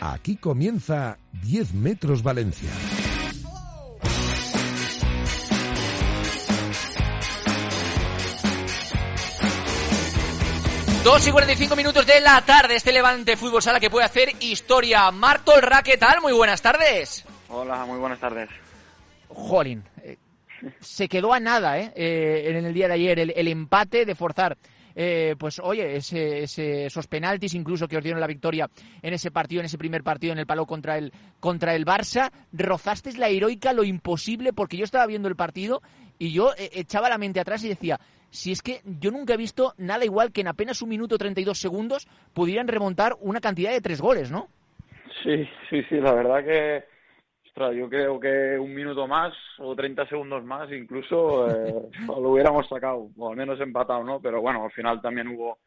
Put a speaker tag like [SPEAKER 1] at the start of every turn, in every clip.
[SPEAKER 1] Aquí comienza 10 metros Valencia.
[SPEAKER 2] Dos y 45 minutos de la tarde, este Levante Fútbol Sala que puede hacer historia. Marco Olra, ¿qué tal? Muy buenas tardes.
[SPEAKER 3] Hola, muy buenas tardes.
[SPEAKER 2] Jolín, eh, se quedó a nada ¿eh? Eh, en el día de ayer el, el empate de forzar eh, pues oye, ese, esos penaltis incluso que os dieron la victoria en ese partido, en ese primer partido en el palo contra el, contra el Barça, rozasteis la heroica, lo imposible, porque yo estaba viendo el partido y yo eh, echaba la mente atrás y decía, si es que yo nunca he visto nada igual que en apenas un minuto 32 segundos pudieran remontar una cantidad de tres goles, ¿no?
[SPEAKER 3] Sí, sí, sí, la verdad que yo creo que un minuto más o 30 segundos más incluso eh, lo hubiéramos sacado, o al menos empatado, ¿no? Pero bueno, al final también hubo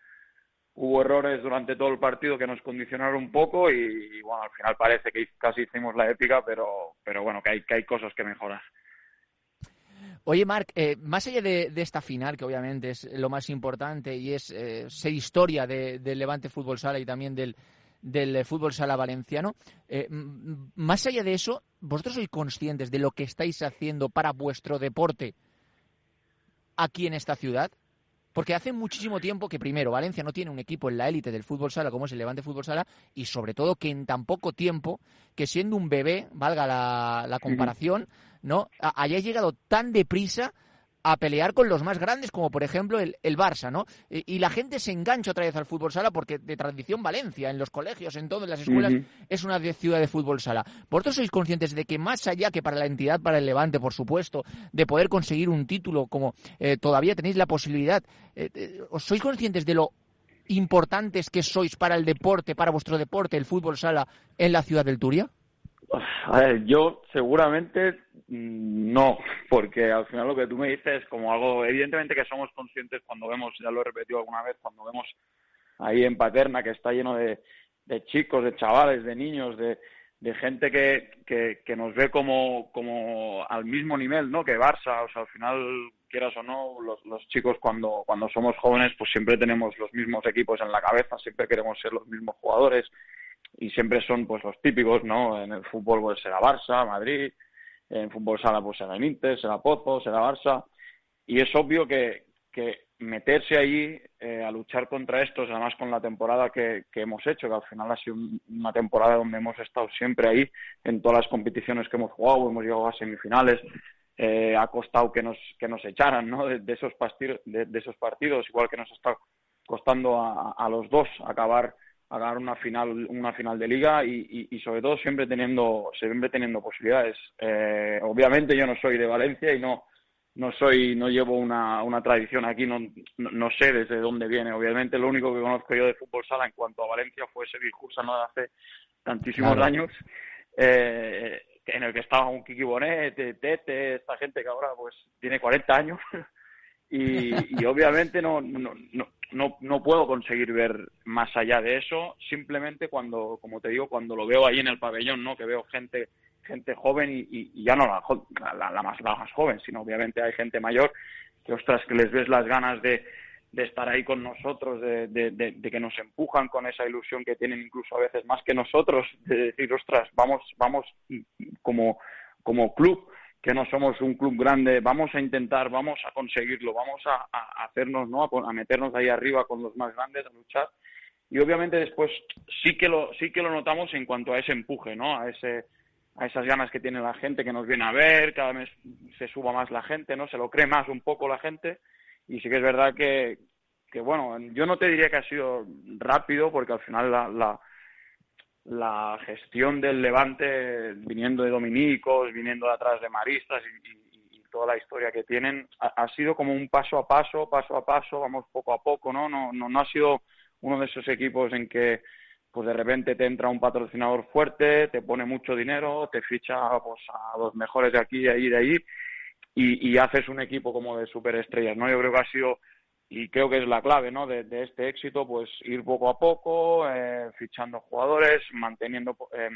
[SPEAKER 3] hubo errores durante todo el partido que nos condicionaron un poco y, bueno, al final parece que casi hicimos la épica, pero, pero bueno, que hay, que hay cosas que mejorar.
[SPEAKER 2] Oye, Marc, eh, más allá de, esta final, que obviamente es lo más importante y es eh, ser historia del Levante Fútbol Sala y también del, del eh, fútbol sala valenciano. Eh, más allá de eso, ¿vosotros sois conscientes de lo que estáis haciendo para vuestro deporte aquí en esta ciudad? Porque hace muchísimo tiempo que, primero, Valencia no tiene un equipo en la élite del fútbol sala como es el Levante Fútbol Sala, y sobre todo que en tan poco tiempo, que siendo un bebé, valga la, la comparación, ¿no? haya llegado tan deprisa a pelear con los más grandes, como por ejemplo el, el Barça, ¿no? Y, la gente se engancha otra vez al fútbol sala porque de tradición Valencia, en los colegios, en todas las escuelas, es una ciudad de fútbol sala. ¿Vosotros sois conscientes de que más allá que para la entidad, para el Levante, por supuesto, de poder conseguir un título como eh, todavía tenéis la posibilidad, eh, eh, ¿os sois conscientes de lo importantes que sois para el deporte, para vuestro deporte, el fútbol sala en la ciudad del Turia?
[SPEAKER 3] A ver, yo seguramente no, porque al final lo que tú me dices es como algo, evidentemente que somos conscientes cuando vemos, ya lo he repetido alguna vez, cuando vemos ahí en Paterna que está lleno de, de chicos, de chavales, de niños, de, de gente que, que, que, nos ve como, como al mismo nivel, ¿no? Que Barça, o sea, al final, quieras o no, los, los chicos cuando, cuando somos jóvenes, pues siempre tenemos los mismos equipos en la cabeza, siempre queremos ser los mismos jugadores, y siempre son pues los típicos, ¿no? En el fútbol pues será Barça, Madrid, en fútbol sala pues será Inter, será Pozo, será Barça y es obvio que, que meterse allí eh, a luchar contra estos, además con la temporada que, que hemos hecho, que al final ha sido una temporada donde hemos estado siempre ahí en todas las competiciones que hemos jugado, hemos llegado a semifinales, eh, ha costado que nos que nos echaran ¿no? de, esos partidos, de, esos partidos, igual que nos está costando a, a los dos acabar a ganar una final una final de liga y, y, sobre todo siempre teniendo siempre teniendo posibilidades. Eh, obviamente yo no soy de Valencia y no no soy no llevo una, una tradición aquí no, no, sé desde dónde viene. Obviamente lo único que conozco yo de fútbol sala en cuanto a Valencia fue ese Cursa no de hace tantísimos años eh, en el que estaba un Kiki Bonet Tete esta gente que ahora pues tiene 40 años. Y, y obviamente no, no, no, no puedo conseguir ver más allá de eso, simplemente cuando, como te digo, cuando lo veo ahí en el pabellón, ¿no? Que veo gente gente joven y, y ya no la, la, más, la más joven, sino obviamente hay gente mayor que, ostras, que les ves las ganas de, de estar ahí con nosotros, de, de, de, que nos empujan con esa ilusión que tienen incluso a veces más que nosotros, de decir, ostras, vamos, vamos como, como club que no somos un club grande, vamos a intentar, vamos a conseguirlo, vamos a, hacernos, ¿no? A, meternos ahí arriba con los más grandes, a luchar. Y obviamente después sí que lo, sí que lo notamos en cuanto a ese empuje, ¿no? A ese, a esas ganas que tiene la gente que nos viene a ver, cada vez se suba más la gente, ¿no? Se lo cree más un poco la gente. Y sí que es verdad que, que bueno, yo no te diría que ha sido rápido, porque al final la, la la gestión del Levante viniendo de Dominicos, viniendo de atrás de Maristas y, toda la historia que tienen, ha, sido como un paso a paso, paso a paso, vamos poco a poco, ¿no? No, no, no ha sido uno de esos equipos en que pues de repente te entra un patrocinador fuerte, te pone mucho dinero, te ficha pues, a los mejores de aquí, de ahí, de ahí, y, y haces un equipo como de superestrellas, ¿no? Yo creo que ha sido y creo que es la clave ¿no? de, este éxito, pues ir poco a poco, eh, fichando jugadores, manteniendo eh,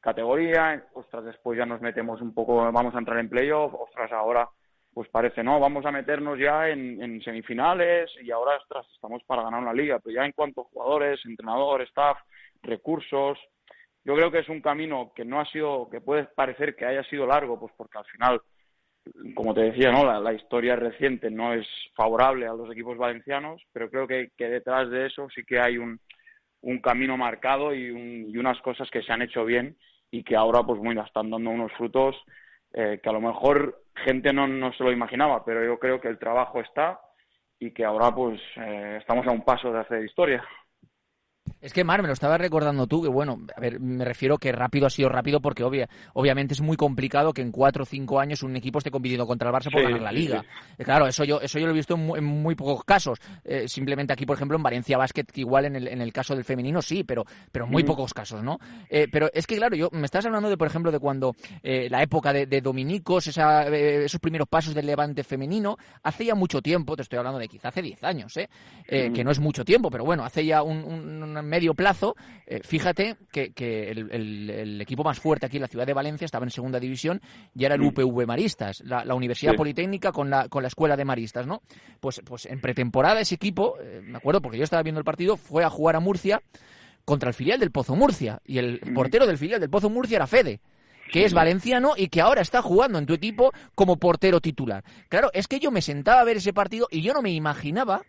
[SPEAKER 3] categoría, ostras, después ya nos metemos un poco, vamos a entrar en playoff, ostras, ahora pues parece, no, vamos a meternos ya en, semifinales y ahora, ostras, estamos para ganar una liga, pero ya en cuanto a jugadores, entrenador, staff, recursos, yo creo que es un camino que no ha sido, que puede parecer que haya sido largo, pues porque al final como te decía, ¿no? La, historia reciente no es favorable a los equipos valencianos, pero creo que, detrás de eso sí que hay un, un camino marcado y, y, unas cosas que se han hecho bien y que ahora, pues, mira, están dando unos frutos eh, que a lo mejor gente no, no se lo imaginaba, pero yo creo que el trabajo está y que ahora, pues, eh, estamos a un paso de hacer historia.
[SPEAKER 2] Es que, Mar, me lo estabas recordando tú, que bueno, a ver, me refiero que rápido ha sido rápido porque obvia, obviamente es muy complicado que en cuatro o cinco años un equipo esté compitiendo contra el Barça por ganar la Liga. Eh, claro, eso yo, eso yo lo he visto en muy, pocos casos. Eh, simplemente aquí, por ejemplo, en Valencia Basket, igual en el, en el caso del femenino sí, pero, pero muy pocos casos, ¿no? Eh, pero es que, claro, yo me estás hablando de, por ejemplo, de cuando la época de, Dominicos, esa, esos primeros pasos del levante femenino, hace ya mucho tiempo, te estoy hablando de quizá hace diez años, ¿eh? que no es mucho tiempo, pero bueno, hace ya un, un medio plazo, eh, fíjate que, el, equipo más fuerte aquí en la ciudad de Valencia estaba en segunda división y era el UPV Maristas, la, Universidad Politécnica con la, con la Escuela de Maristas, ¿no? Pues, pues en pretemporada ese equipo, eh, me acuerdo porque yo estaba viendo el partido, fue a jugar a Murcia contra el filial del Pozo Murcia y el portero del filial del Pozo Murcia era Fede que es valenciano y que ahora está jugando en tu equipo como portero titular. Claro, es que yo me sentaba a ver ese partido y yo no me imaginaba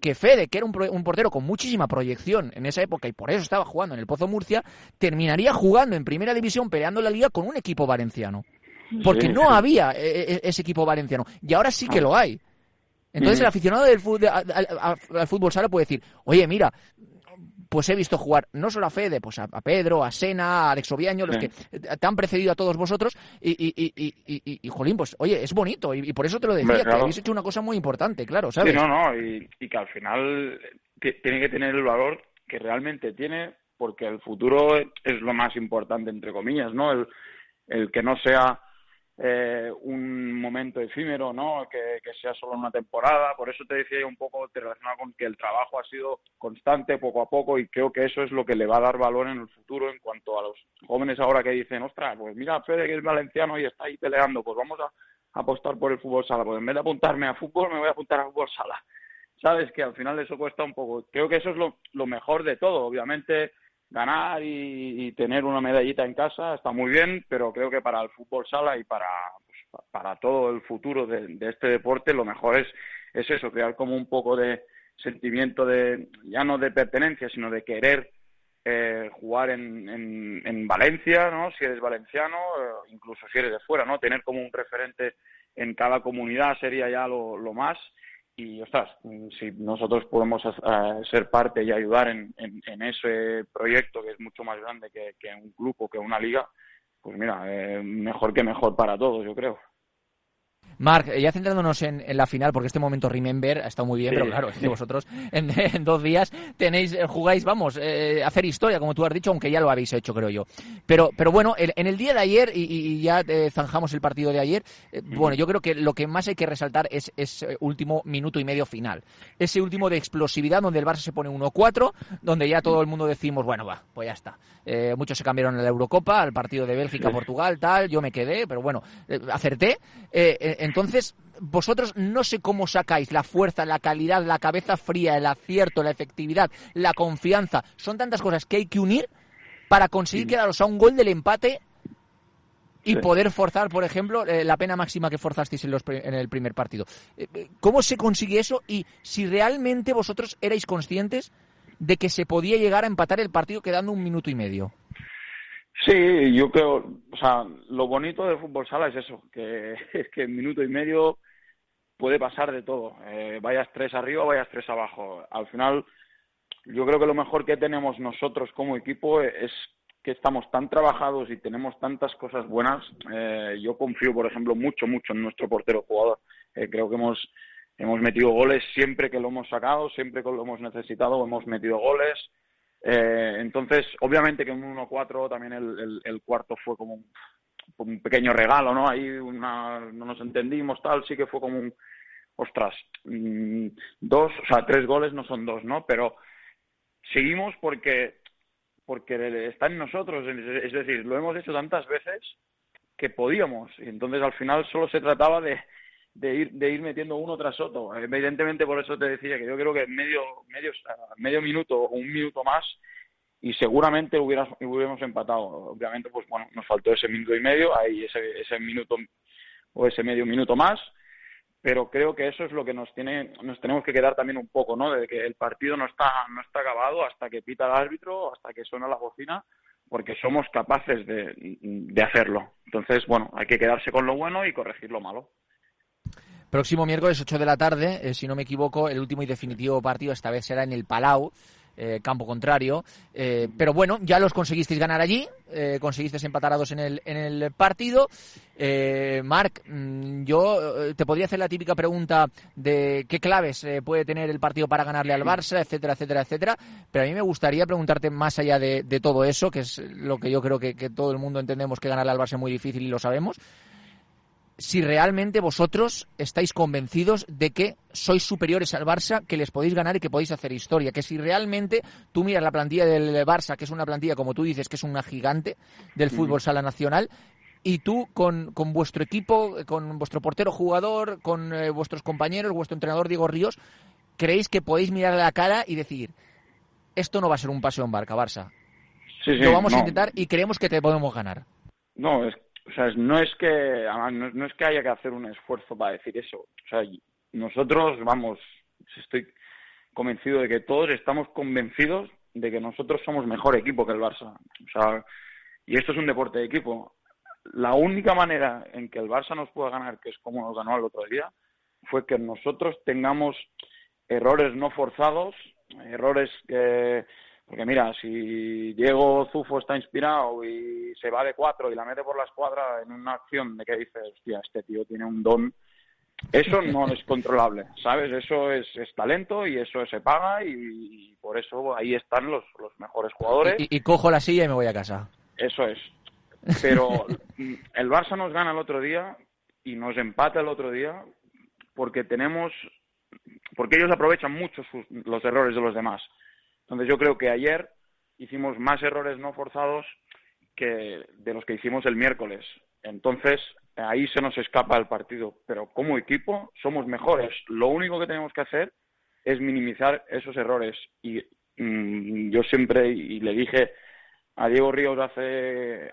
[SPEAKER 2] que Fede, que era un, portero con muchísima proyección en esa época y por eso estaba jugando en el Pozo Murcia, terminaría jugando en primera división peleando la liga con un equipo valenciano. Porque no había e, e, ese equipo valenciano. Y ahora sí que lo hay. Entonces el aficionado del fútbol, al, fútbol sala puede decir, oye, mira, pues he visto jugar no solo a Fede, pues a, Pedro, a Sena, a Alex Oviaño, los que te han precedido a todos vosotros, y, y, y, y, Jolín, pues oye, es bonito, y, por eso te lo decía, que habéis hecho una cosa muy importante, claro, ¿sabes?
[SPEAKER 3] Sí, no, no, y, que al final tiene que tener el valor que realmente tiene, porque el futuro es lo más importante, entre comillas, ¿no? El, el que no sea eh, un momento efímero, ¿no? Que, sea solo una temporada. Por eso te decía yo un poco, te relacionaba con que el trabajo ha sido constante, poco a poco, y creo que eso es lo que le va a dar valor en el futuro en cuanto a los jóvenes ahora que dicen, ostras, pues mira, Fede que es valenciano y está ahí peleando, pues vamos a apostar por el fútbol sala. Pues en vez de apuntarme a fútbol, me voy a apuntar a fútbol sala. Sabes que al final eso cuesta un poco. Creo que eso es lo mejor de todo. Obviamente ganar y, tener una medallita en casa está muy bien, pero creo que para el fútbol sala y para, pues, para todo el futuro de, este deporte lo mejor es, es eso, crear como un poco de sentimiento de, ya no de pertenencia, sino de querer eh, jugar en, en, Valencia, ¿no? Si eres valenciano, eh, incluso si eres de fuera, ¿no? Tener como un referente en cada comunidad sería ya lo, lo más y ostras, si nosotros podemos ser parte y ayudar en, ese proyecto que es mucho más grande que, un club o que una liga, pues mira, eh, mejor que mejor para todos, yo creo.
[SPEAKER 2] Marc, ya centrándonos en, la final, porque este momento Remember ha estado muy bien, pero claro, es que vosotros en, dos días tenéis, eh, jugáis, vamos, eh, hacer historia, como tú has dicho, aunque ya lo habéis hecho, creo yo. Pero, pero bueno, en, el día de ayer, y, ya eh, zanjamos el partido de ayer, bueno, yo creo que lo que más hay que resaltar es ese último minuto y medio final. Ese último de explosividad donde el Barça se pone 1-4, donde ya todo el mundo decimos, bueno, va, pues ya está. muchos se cambiaron a la Eurocopa, al partido de Bélgica, Portugal, tal, yo me quedé, pero bueno, acerté. Entonces, vosotros no sé cómo sacáis la fuerza, la calidad, la cabeza fría, el acierto, la efectividad, la confianza. Son tantas cosas que hay que unir para conseguir quedaros a un gol del empate y poder forzar, por ejemplo, eh, la pena máxima que forzasteis en, en el primer partido. Eh, eh, ¿Cómo se consigue eso? Y si realmente vosotros erais conscientes de que se podía llegar a empatar el partido quedando un minuto y medio.
[SPEAKER 3] Sí, yo creo, o sea, lo bonito del fútbol sala es eso, que es que en minuto y medio puede pasar de todo. Eh, vayas tres arriba, vayas tres abajo. Al final, yo creo que lo mejor que tenemos nosotros como equipo es que estamos tan trabajados y tenemos tantas cosas buenas, eh, yo confío, por ejemplo, mucho, mucho en nuestro portero jugador. Eh, creo que hemos, hemos metido goles siempre que lo hemos sacado, siempre que lo hemos necesitado, hemos metido goles. Eh, entonces, obviamente que en 1-4 también el, el, cuarto fue como un, un, pequeño regalo, ¿no? Ahí una, no nos entendimos, tal, sí que fue como un, ostras, mm, dos, o sea, tres goles no son dos, ¿no? Pero seguimos porque porque está en nosotros, es decir, lo hemos hecho tantas veces que podíamos, y entonces al final solo se trataba de, de ir de ir metiendo uno tras otro. Evidentemente por eso te decía que yo creo que medio medio medio minuto o un minuto más y seguramente hubiéramos empatado. Obviamente pues bueno, nos faltó ese minuto y medio, ahí ese ese minuto o ese medio minuto más pero creo que eso es lo que nos tiene nos tenemos que quedar también un poco no de que el partido no está no está acabado hasta que pita el árbitro hasta que suena la bocina porque somos capaces de, de hacerlo entonces bueno hay que quedarse con lo bueno y corregir lo malo
[SPEAKER 2] próximo miércoles 8 de la tarde eh, si no me equivoco el último y definitivo partido esta vez será en el Palau eh, campo contrario. Eh, pero bueno, ya los conseguisteis ganar allí, eh, conseguisteis empatar a dos en el, en el partido. Eh, Marc, mm, yo te podría hacer la típica pregunta de qué claves puede tener el partido para ganarle al Barça, etcétera, etcétera, etcétera. Pero a mí me gustaría preguntarte más allá de, todo eso, que es lo que yo creo que, que todo el mundo entendemos que ganarle al Barça es muy difícil y lo sabemos si realmente vosotros estáis convencidos de que sois superiores al Barça, que les podéis ganar y que podéis hacer historia. Que si realmente tú miras la plantilla del Barça, que es una plantilla, como tú dices, que es una gigante del fútbol sala nacional, y tú con, con vuestro equipo, con vuestro portero jugador, con eh, vuestros compañeros, vuestro entrenador Diego Ríos, creéis que podéis mirar la cara y decir, esto no va a ser un paseo en barca, Barça. Lo vamos a intentar y creemos que te podemos ganar.
[SPEAKER 3] No, es o sea, no es que no, es que haya que hacer un esfuerzo para decir eso. O sea, nosotros, vamos, estoy convencido de que todos estamos convencidos de que nosotros somos mejor equipo que el Barça. O sea, y esto es un deporte de equipo. La única manera en que el Barça nos pueda ganar, que es como nos ganó el otro día, fue que nosotros tengamos errores no forzados, errores que porque mira, si Diego Zufo está inspirado y se va de cuatro y la mete por la escuadra en una acción de que dices, hostia, este tío tiene un don, eso no es controlable, ¿sabes? Eso es, talento y eso se paga y, por eso ahí están los, los mejores jugadores.
[SPEAKER 2] Y, cojo la silla y me voy a casa.
[SPEAKER 3] Eso es. Pero el Barça nos gana el otro día y nos empata el otro día porque tenemos, porque ellos aprovechan mucho los errores de los demás. Entonces yo creo que ayer hicimos más errores no forzados que de los que hicimos el miércoles. Entonces ahí se nos escapa el partido. Pero como equipo somos mejores. Lo único que tenemos que hacer es minimizar esos errores. Y mm, yo siempre, y le dije a Diego Ríos hace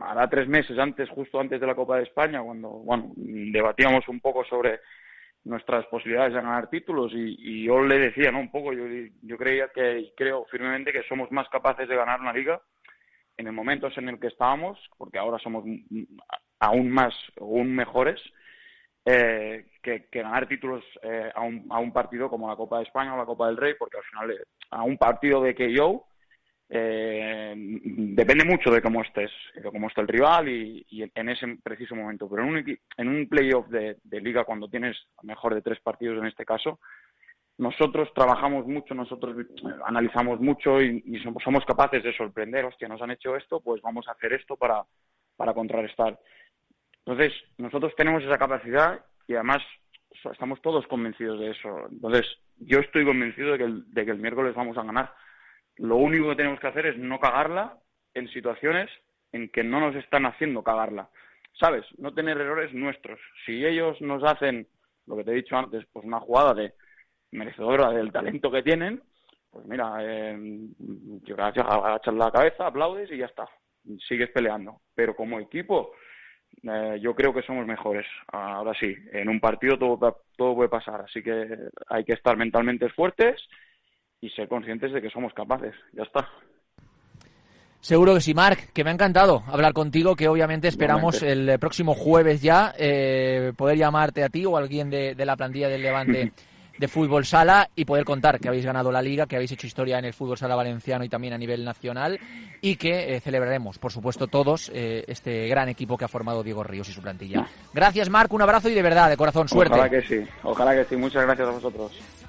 [SPEAKER 3] hará tres meses antes, justo antes de la Copa de España, cuando bueno, debatíamos un poco sobre nuestras posibilidades de ganar títulos y, yo le decía, ¿no? Un poco, yo, yo creía que, y creo firmemente que somos más capaces de ganar una liga en el momento en el que estábamos, porque ahora somos aún más, aún mejores, eh, que, ganar títulos eh, a, un, a un partido como la Copa de España o la Copa del Rey, porque al final eh, a un partido de que yo eh, depende mucho de cómo estés, de cómo está el rival y, en ese preciso momento. Pero en un, en un playoff de, liga, cuando tienes mejor de tres partidos en este caso, nosotros trabajamos mucho, nosotros analizamos mucho y, somos, capaces de sorprender, hostia, nos han hecho esto, pues vamos a hacer esto para, para contrarrestar. Entonces, nosotros tenemos esa capacidad y además estamos todos convencidos de eso. Entonces, yo estoy convencido de de que el miércoles vamos a ganar lo único que tenemos que hacer es no cagarla en situaciones en que no nos están haciendo cagarla. ¿Sabes? No tener errores nuestros. Si ellos nos hacen, lo que te he dicho antes, pues una jugada de merecedora del talento que tienen, pues mira, eh, agachas la cabeza, aplaudes y ya está. Sigues peleando. Pero como equipo, eh, yo creo que somos mejores. Ahora sí, en un partido todo, todo puede pasar. Así que hay que estar mentalmente fuertes y ser conscientes de que somos capaces. Ya está.
[SPEAKER 2] Seguro que sí, Marc, que me ha encantado hablar contigo, que obviamente esperamos el próximo jueves ya eh, poder llamarte a ti o a alguien de, la plantilla del Levante de fútbol sala y poder contar que habéis ganado la liga, que habéis hecho historia en el fútbol sala valenciano y también a nivel nacional y que eh, celebraremos, por supuesto, todos eh, este gran equipo que ha formado Diego Ríos y su plantilla. Gracias, Marc, un abrazo y de verdad, de corazón, suerte.
[SPEAKER 3] Ojalá que sí, ojalá que sí. Muchas gracias a vosotros.